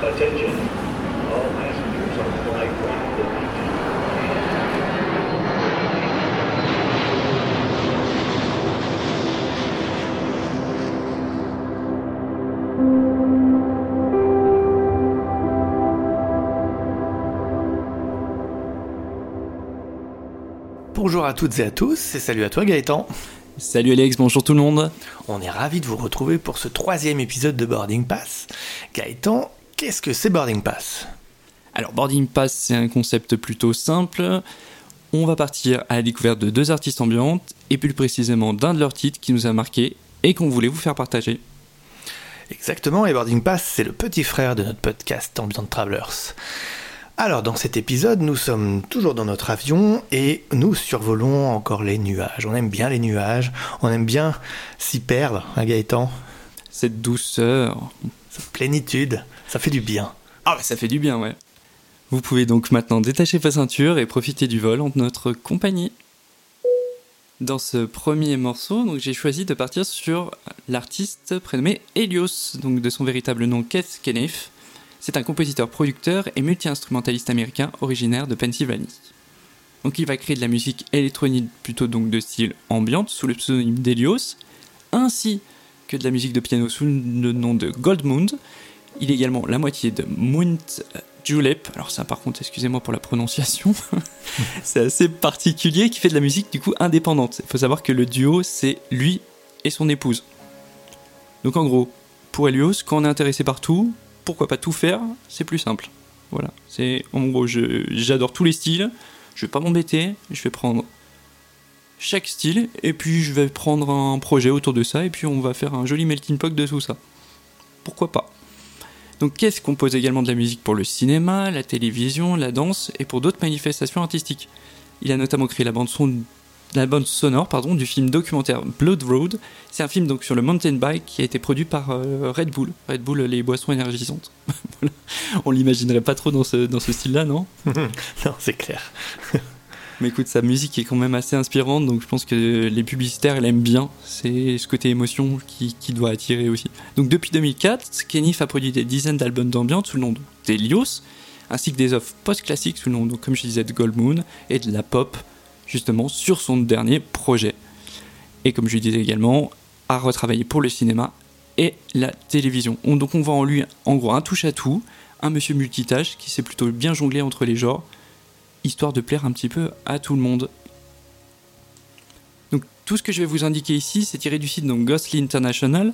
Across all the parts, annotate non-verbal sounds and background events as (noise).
Attention, all passengers on flight 1 Bonjour à toutes et à tous, et salut à toi Gaëtan. Salut Alex, bonjour tout le monde. On est ravis de vous retrouver pour ce troisième épisode de Boarding Pass. Gaëtan, qu'est-ce que c'est Boarding Pass? Alors Boarding Pass, c'est un concept plutôt simple. On va partir à la découverte de deux artistes ambiantes, et plus précisément d'un de leurs titres qui nous a marqué et qu'on voulait vous faire partager. Exactement, et Boarding Pass, c'est le petit frère de notre podcast Ambient Travelers. Alors, dans cet épisode, nous sommes toujours dans notre avion et nous survolons encore les nuages. On aime bien les nuages, on aime bien s'y perdre, hein, Gaëtan? Cette douceur. Cette plénitude, ça fait du bien. Ah bah ça fait du bien, ouais. Vous pouvez donc maintenant détacher vos ceintures et profiter du vol en notre compagnie. Dans ce premier morceau, donc j'ai choisi de partir sur l'artiste prénommé Helios, donc de son véritable nom Keith Kenneth. C'est un compositeur-producteur et multi-instrumentaliste américain originaire de Pennsylvanie. Donc il va créer de la musique électronique plutôt donc de style ambiante sous le pseudonyme d'Helios, ainsi que de la musique de piano sous le nom de Goldmund. Il est également la moitié de Mount Julep, alors ça par contre excusez-moi pour la prononciation, (laughs) c'est assez particulier, qui fait de la musique du coup indépendante. Il faut savoir que le duo c'est lui et son épouse. Donc en gros, pour Helios, quand on est intéressé par tout, pourquoi pas tout faire C'est plus simple. Voilà. C'est en gros, j'adore tous les styles. Je vais pas m'embêter. Je vais prendre chaque style et puis je vais prendre un projet autour de ça et puis on va faire un joli melting pot de ça. Pourquoi pas? Donc, qu'est-ce qu'on pose également de la musique pour le cinéma, la télévision, la danse et pour d'autres manifestations artistiques? Il a notamment créé la bande son la bande sonore pardon, du film documentaire Blood Road. C'est un film donc sur le mountain bike qui a été produit par euh, Red Bull. Red Bull, les boissons énergisantes. (laughs) Voilà. On l'imaginerait pas trop dans ce, dans ce style-là, non (laughs) non, c'est clair. Mais écoute, sa musique est quand même assez inspirante, donc je pense que les publicitaires l'aiment bien. C'est ce côté émotion qui, qui doit attirer aussi. Donc depuis 2004, Kenneth a produit des dizaines d'albums d'ambiance sous le nom d'Helios, ainsi que des offres post-classiques sous le nom, donc, comme je disais, de Gold Moon et de la pop, justement, sur son dernier projet. Et comme je le disais également, a retravaillé pour le cinéma et la télévision. On- donc on voit en lui, en gros, un touche-à-tout, un monsieur multitâche qui sait plutôt bien jongler entre les genres, histoire de plaire un petit peu à tout le monde. Donc tout ce que je vais vous indiquer ici, c'est tiré du site donc Ghostly International,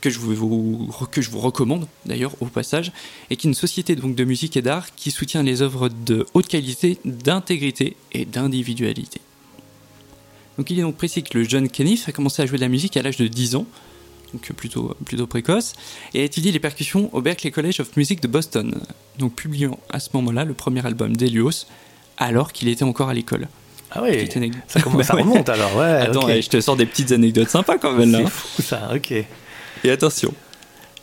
que je vous, que je vous recommande d'ailleurs au passage, et qui est une société donc de musique et d'art qui soutient les œuvres de haute qualité, d'intégrité et d'individualité. Donc il est donc précis que le jeune Kenneth a commencé à jouer de la musique à l'âge de 10 ans, donc plutôt, plutôt précoce, et a étudié les percussions au Berklee College of Music de Boston, donc publiant à ce moment-là le premier album d'Helios, alors qu'il était encore à l'école. Ah oui, ça, commence, ça (laughs) remonte alors, ouais. Attends, je te sors des petites anecdotes sympas quand même là. C'est hein. fou ça, ok. Et attention,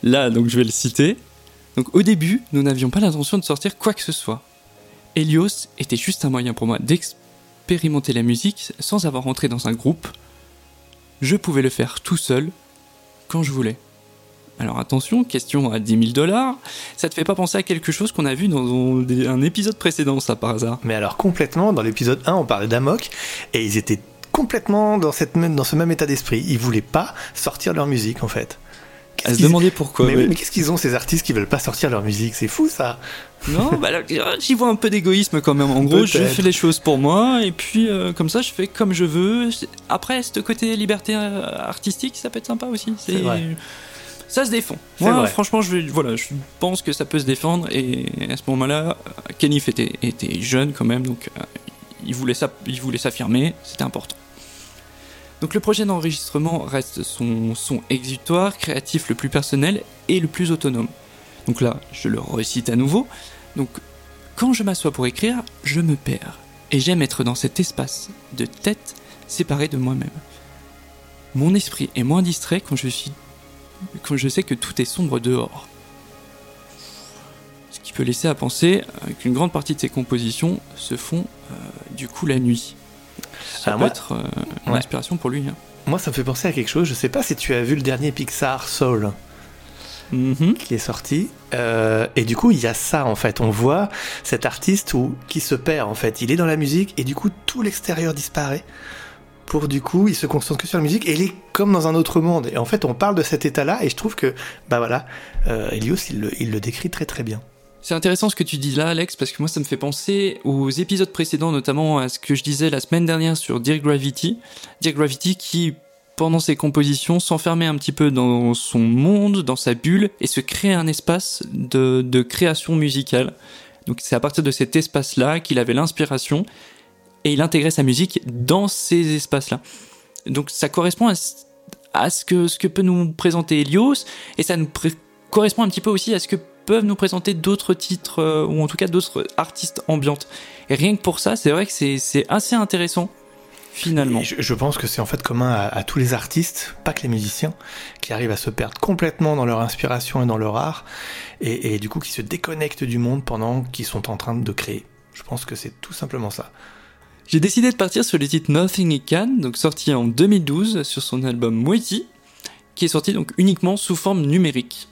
là donc je vais le citer. Donc au début, nous n'avions pas l'intention de sortir quoi que ce soit. Helios était juste un moyen pour moi d'expérimenter la musique sans avoir rentré dans un groupe. Je pouvais le faire tout seul quand je voulais. Alors attention, question à 10 000 dollars, ça te fait pas penser à quelque chose qu'on a vu dans un- épisode précédent, ça par hasard? Mais alors complètement, dans l'épisode 1, on parlait d'Amok, et ils étaient complètement dans, dans ce même état d'esprit. Ils voulaient pas sortir leur musique en fait. À se demander pourquoi. mais, ouais. oui, mais qu'est-ce qu'ils ont ces artistes qui veulent pas sortir leur musique? C'est fou ça. Non, bah j'y vois un peu d'égoïsme quand même. En gros, je fais les choses pour moi et puis euh, comme ça, je fais comme je veux. Après, ce côté liberté euh, artistique, ça peut être sympa aussi. C'est vrai. Ça se défend. Moi, vrai. franchement, je, voilà, je pense que ça peut se défendre et à ce moment-là, Kenneth était, était jeune quand même, donc euh, il voulait s'affirmer, c'était important. Donc le projet d'enregistrement reste son son exutoire, créatif le plus personnel et le plus autonome. Donc là, je le recite à nouveau. Donc quand je m'assois pour écrire, je me perds et j'aime être dans cet espace de tête séparé de moi-même. Mon esprit est moins distrait quand je suis quand je sais que tout est sombre dehors. Ce qui peut laisser à penser euh, qu'une grande partie de ses compositions se font euh, du coup la nuit. Ça Alors peut moi- être euh, une Ouais. inspiration pour lui. hein. Moi, ça me fait penser à quelque chose. Je sais pas si tu as vu le dernier Pixar Soul. Mhm. qui est sorti. Euh, et du coup, il y a ça en fait. On voit cet artiste où, qui se perd en fait. Il est dans la musique et du coup, tout l'extérieur disparaît. Pour du coup, il se concentre que sur la musique et il est comme dans un autre monde. Et en fait, on parle de cet état-là et je trouve que, bah voilà, euh, Elios, il le, il le décrit très très bien. C'est intéressant ce que tu dis là, Alex, parce que moi, ça me fait penser aux épisodes précédents, notamment à ce que je disais la semaine dernière sur Dear Gravity. Dear Gravity qui, pendant ses compositions, s'enfermait un petit peu dans son monde, dans sa bulle, et se créait un espace de, création musicale. Donc c'est à partir de cet espace-là qu'il avait l'inspiration, et il intégrait sa musique dans ces espaces-là. Donc ça correspond à, ce- que, ce que peut nous présenter Helios, et ça nous correspond un petit peu aussi à ce que peuvent nous présenter d'autres titres, euh, ou en tout cas d'autres artistes ambiantes. Et rien que pour ça, c'est vrai que c'est assez intéressant, finalement. Je, je pense que c'est en fait commun à, à tous les artistes, pas que les musiciens, qui arrivent à se perdre complètement dans leur inspiration et dans leur art, et, et du coup qui se déconnectent du monde pendant qu'ils sont en train de créer. Je pense que c'est tout simplement ça. J'ai décidé de partir sur le titre Nothing He Can, donc sorti en 2012 sur son album Moiti, qui est sorti donc uniquement sous forme numérique.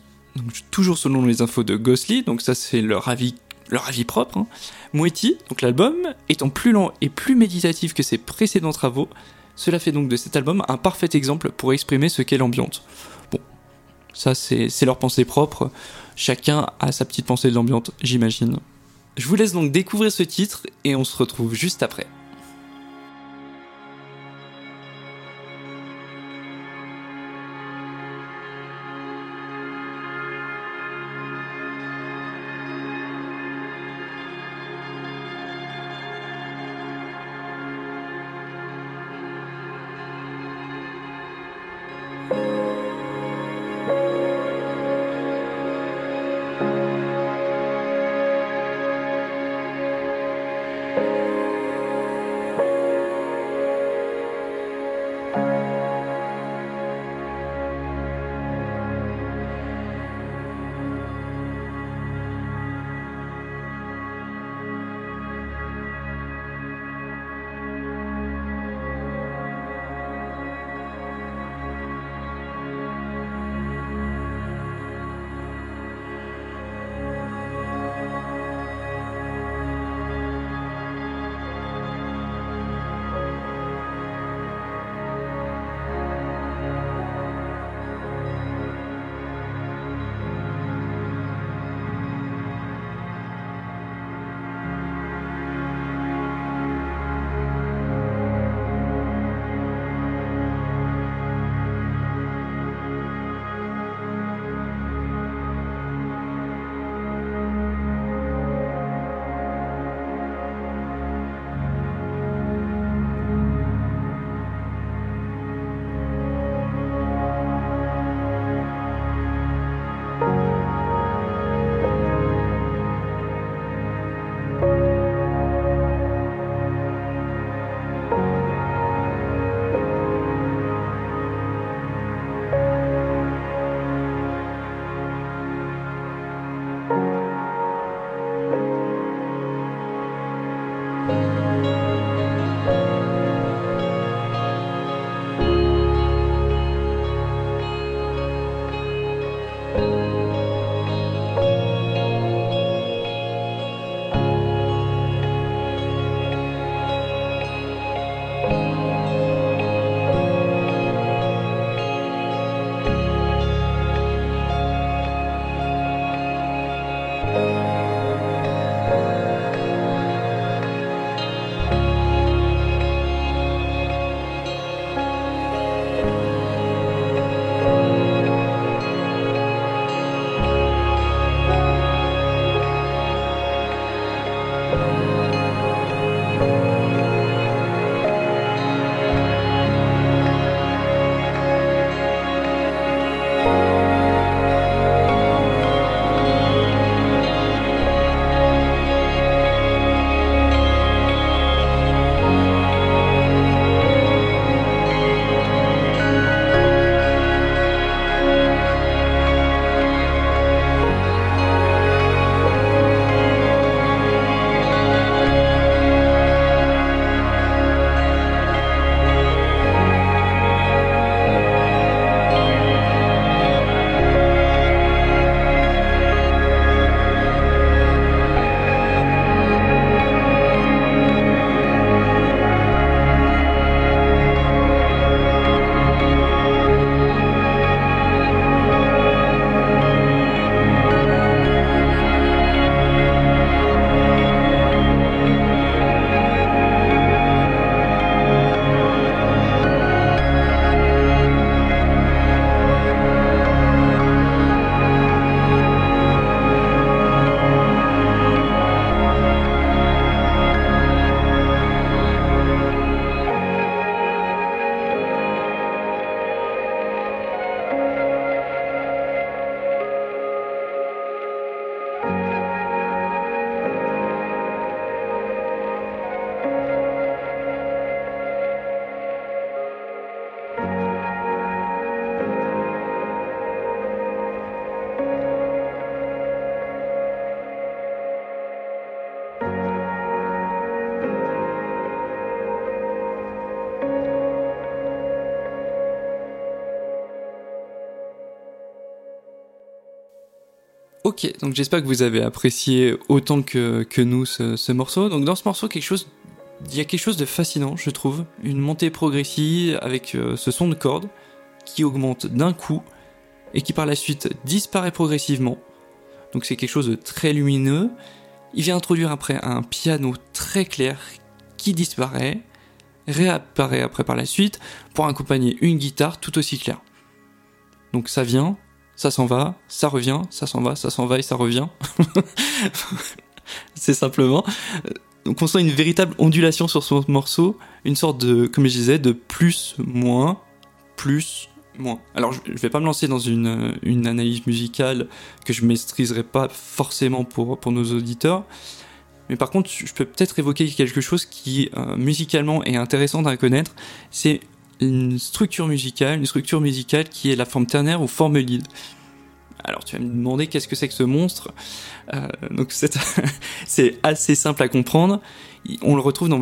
Toujours selon les infos de Ghostly, donc ça c'est leur avis, leur avis propre. Hein. Donc l'album, étant plus lent et plus méditatif que ses précédents travaux, cela fait donc de cet album un parfait exemple pour exprimer ce qu'est l'ambiance. Bon, ça c'est c'est leur pensée propre, chacun a sa petite pensée de l'ambiance, j'imagine. Je vous laisse donc découvrir ce titre et on se retrouve juste après. Bye. Ok, donc j'espère que vous avez apprécié autant que, nous ce, ce morceau. Donc dans ce morceau, quelque chose, il y a quelque chose de fascinant, je trouve. Une montée progressive avec euh, ce son de corde qui augmente d'un coup et qui par la suite disparaît progressivement. Donc c'est quelque chose de très lumineux. Il vient introduire après un piano très clair qui disparaît, réapparaît après par la suite pour accompagner une guitare tout aussi claire. Donc ça vient, ça s'en va, ça revient, ça s'en va, ça s'en va et ça revient. (laughs) c'est simplement. Donc on sent une véritable ondulation sur ce morceau, une sorte de, comme je disais, de plus, moins, plus, moins. Alors je vais pas me lancer dans une, une analyse musicale que je maîtriserai pas forcément pour, pour nos auditeurs. Mais par contre, je peux peut-être évoquer quelque chose qui euh, musicalement est intéressant à connaître. C'est une structure musicale, une structure musicale qui est la forme ternaire ou forme lead. Alors tu vas me demander qu'est-ce que c'est que ce monstre? Euh, donc (laughs) c'est assez simple à comprendre. On le retrouve dans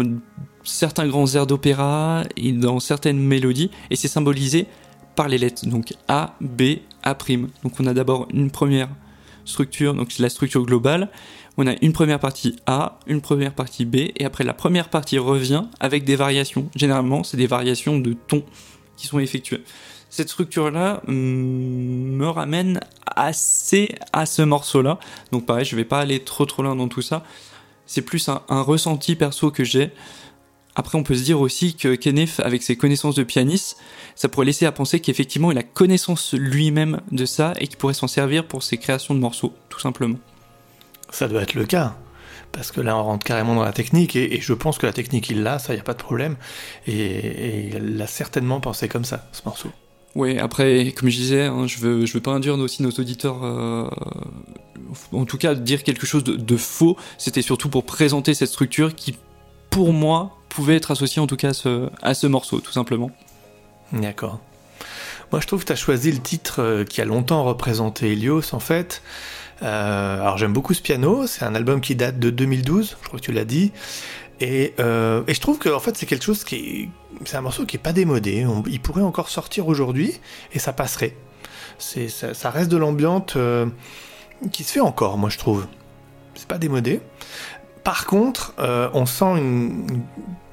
certains grands airs d'opéra et dans certaines mélodies, et c'est symbolisé par les lettres. Donc A, B, A'. Donc on a d'abord une première structure, donc la structure globale. On a une première partie A, une première partie B, et après la première partie revient avec des variations. Généralement, c'est des variations de ton qui sont effectuées. Cette structure-là mm, me ramène assez à ce morceau-là. Donc pareil, je vais pas aller trop trop loin dans tout ça. C'est plus un, un ressenti perso que j'ai. Après, on peut se dire aussi que Kenneth, avec ses connaissances de pianiste, ça pourrait laisser à penser qu'effectivement, il a connaissance lui-même de ça et qu'il pourrait s'en servir pour ses créations de morceaux, tout simplement. Ça doit être le cas. Parce que là, on rentre carrément dans la technique, et, je pense que la technique, il l'a, ça, il n'y a pas de problème. Et, il l'a certainement pensé comme ça, ce morceau. Oui, après, comme je disais, hein, je veux, je veux pas induire aussi nos auditeurs, euh, en tout cas, dire quelque chose de, de faux. C'était surtout pour présenter cette structure qui, pour moi, pouvait être associée en tout cas à ce, à ce morceau, tout simplement. D'accord. Moi, je trouve que tu as choisi le titre euh, qui a longtemps représenté Helios, en fait. Euh, alors, j'aime beaucoup ce piano. C'est un album qui date de 2012, je crois que tu l'as dit. Et, euh, et, je trouve que en fait, c'est quelque chose qui. C'est un morceau qui est pas démodé. il pourrait encore sortir aujourd'hui et ça passerait. Ça, reste de l'ambiance qui se fait encore, moi, je trouve. C'est pas démodé. Par contre, on sent un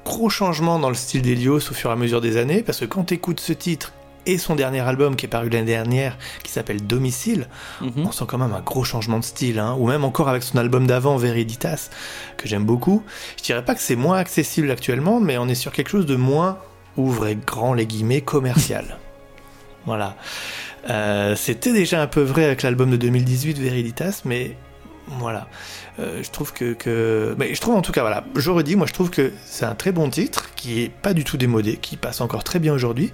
gros changement dans le style d'Helios au fur et à mesure des années, parce que quand tu écoutes ce titre et son dernier album qui est paru l'année dernière, qui s'appelle Domicile, mhm. on sent quand même un gros changement de style, hein. ou même encore avec son album d'avant, Veriditas, que j'aime beaucoup. Je dirais pas que c'est moins accessible actuellement, mais on est sur quelque chose de moins, ouvrez grand les guillemets, commercial. (laughs) voilà. Euh, c'était déjà un peu vrai avec l'album de 2018, Veriditas, mais voilà. Euh, je trouve que, Mais je trouve en tout cas, voilà, je redis, moi je trouve que c'est un très bon titre, qui est pas du tout démodé, qui passe encore très bien aujourd'hui.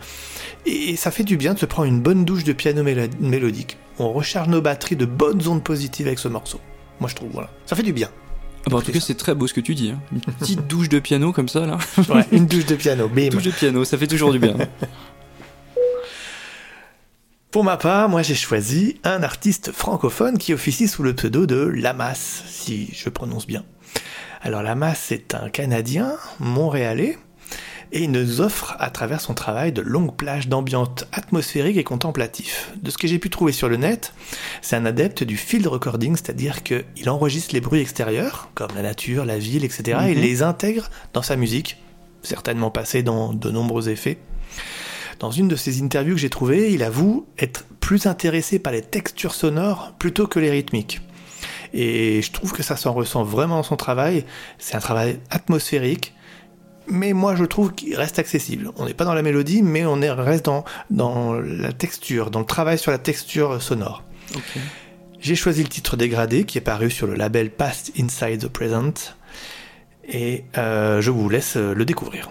Et ça fait du bien de se prendre une bonne douche de piano mélodique. On recharge nos batteries de bonnes ondes positives avec ce morceau. Moi je trouve, voilà. Ça fait du bien. Ah bah, en tout cas, c'est très beau ce que tu dis. Hein. Une petite (laughs) douche de piano comme ça, là. Ouais, une douche de piano, bim. Douche de piano, ça fait toujours du bien. (laughs) Pour ma part, moi j'ai choisi un artiste francophone qui officie sous le pseudo de Lamas, si je prononce bien. Alors Lamas c'est un Canadien montréalais et il nous offre à travers son travail de longues plages d'ambiance atmosphérique et contemplatif. De ce que j'ai pu trouver sur le net, c'est un adepte du field recording, c'est-à-dire qu'il enregistre les bruits extérieurs, comme la nature, la ville, etc., et mhm. les intègre dans sa musique, certainement passé dans de nombreux effets. Dans une de ses interviews que j'ai trouvées, il avoue être plus intéressé par les textures sonores plutôt que les rythmiques. Et je trouve que ça s'en ressent vraiment dans son travail. C'est un travail atmosphérique, mais moi je trouve qu'il reste accessible. On n'est pas dans la mélodie, mais on est, reste dans, dans la texture, dans le travail sur la texture sonore. J'ai choisi le titre dégradé qui est paru sur le label Past Inside the Present, et euh, je vous laisse le découvrir.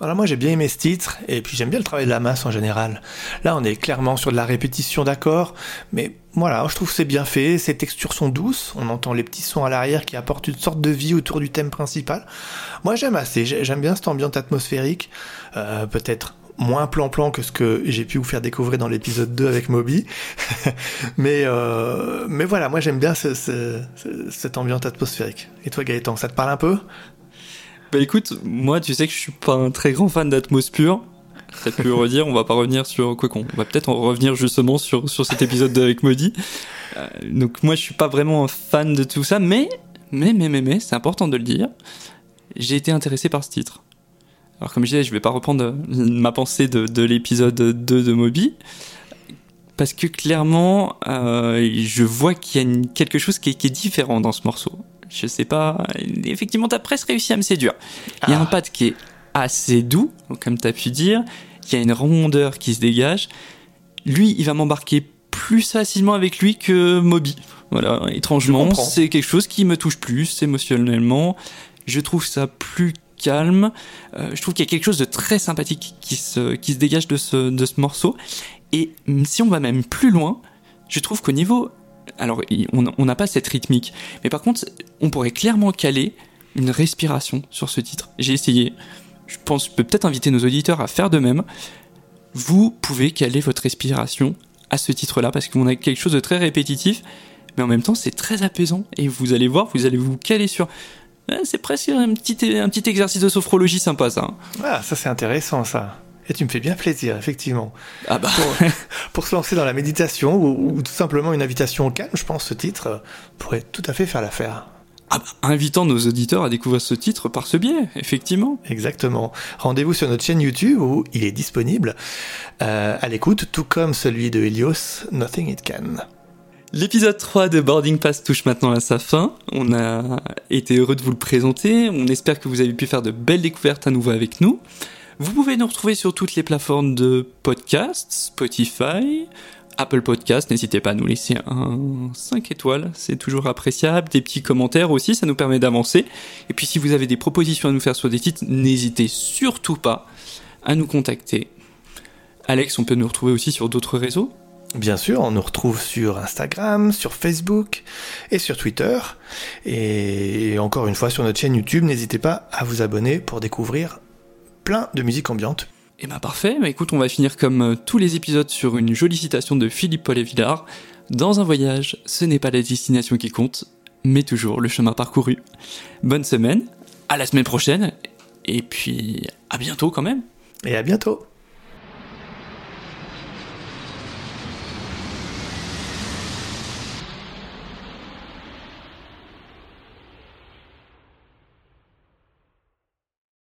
Alors moi j'ai bien aimé ce titre, et puis j'aime bien le travail de la masse en général. Là on est clairement sur de la répétition d'accords, mais voilà, je trouve que c'est bien fait, ces textures sont douces, on entend les petits sons à l'arrière qui apportent une sorte de vie autour du thème principal. Moi j'aime assez, j'aime bien cette ambiance atmosphérique, euh, peut-être moins plan-plan que ce que j'ai pu vous faire découvrir dans l'épisode 2 avec Moby. (laughs) mais, euh, mais voilà, moi j'aime bien ce, cette ambiance atmosphérique. Et toi Gaëtan, ça te parle un peu? Bah écoute, moi tu sais que je suis pas un très grand fan d'Atmos pure. Ça peut redire, on va pas revenir sur quoi qu'on. On va peut-être en revenir justement sur, sur cet épisode 2 avec Moby. Euh, donc moi je suis pas vraiment un fan de tout ça, mais, mais, mais, mais, mais c'est important de le dire. J'ai été intéressé par ce titre. Alors comme je disais, je vais pas reprendre ma pensée de, de l'épisode 2 de Moby, parce que clairement, euh, je vois qu'il y a quelque chose qui est, qui est, différent dans ce morceau. Je sais pas, effectivement, t'as presque réussi à me séduire. Il y a un ah. pad qui est assez doux, comme t'as pu dire, il y a une rondeur qui se dégage. Lui, il va m'embarquer plus facilement avec lui que Moby. Voilà, étrangement, c'est quelque chose qui me touche plus émotionnellement. Je trouve ça plus calme. Euh, je trouve qu'il y a quelque chose de très sympathique qui se, qui se dégage de ce, de ce morceau. Et si on va même plus loin, je trouve qu'au niveau... Alors, on n'a pas cette rythmique, mais par contre, on pourrait clairement caler une respiration sur ce titre. J'ai essayé. Je pense je peux peut-être inviter nos auditeurs à faire de même. Vous pouvez caler votre respiration à ce titre-là, parce qu'on a quelque chose de très répétitif, mais en même temps, c'est très apaisant. Et vous allez voir, vous allez vous caler sur c'est presque un petit, un petit exercice de sophrologie sympa, ça. Hein. Ah, ça c'est intéressant, ça. Et tu me fais bien plaisir, effectivement. Ah bah. Pour, (laughs) se lancer dans la méditation ou, tout simplement une invitation au calme, je pense que ce titre pourrait tout à fait faire l'affaire. Ah bah, invitant nos auditeurs à découvrir ce titre par ce biais, effectivement. Exactement. Rendez-vous sur notre chaîne YouTube où il est disponible euh, à l'écoute, tout comme celui de Helios, Nothing It Can. L'épisode 3 de Boarding Pass touche maintenant à sa fin. On a été heureux de vous le présenter. On espère que vous avez pu faire de belles découvertes à nouveau avec nous. Vous pouvez nous retrouver sur toutes les plateformes de podcast, Spotify, Apple Podcast. N'hésitez pas à nous laisser un 5 étoiles, c'est toujours appréciable. Des petits commentaires aussi, ça nous permet d'avancer. Et puis si vous avez des propositions à nous faire sur des titres, n'hésitez surtout pas à nous contacter. Alex, on peut nous retrouver aussi sur d'autres réseaux? Bien sûr, on nous retrouve sur Instagram, sur Facebook et sur Twitter. Et encore une fois sur notre chaîne YouTube, n'hésitez pas à vous abonner pour découvrir plein de musique ambiante. Et eh ben parfait, mais écoute, on va finir comme euh, tous les épisodes sur une jolie citation de Philippe Paul et Villard. Dans un voyage, ce n'est pas la destination qui compte, mais toujours le chemin parcouru. Bonne semaine, à la semaine prochaine, et puis à bientôt quand même. Et à bientôt.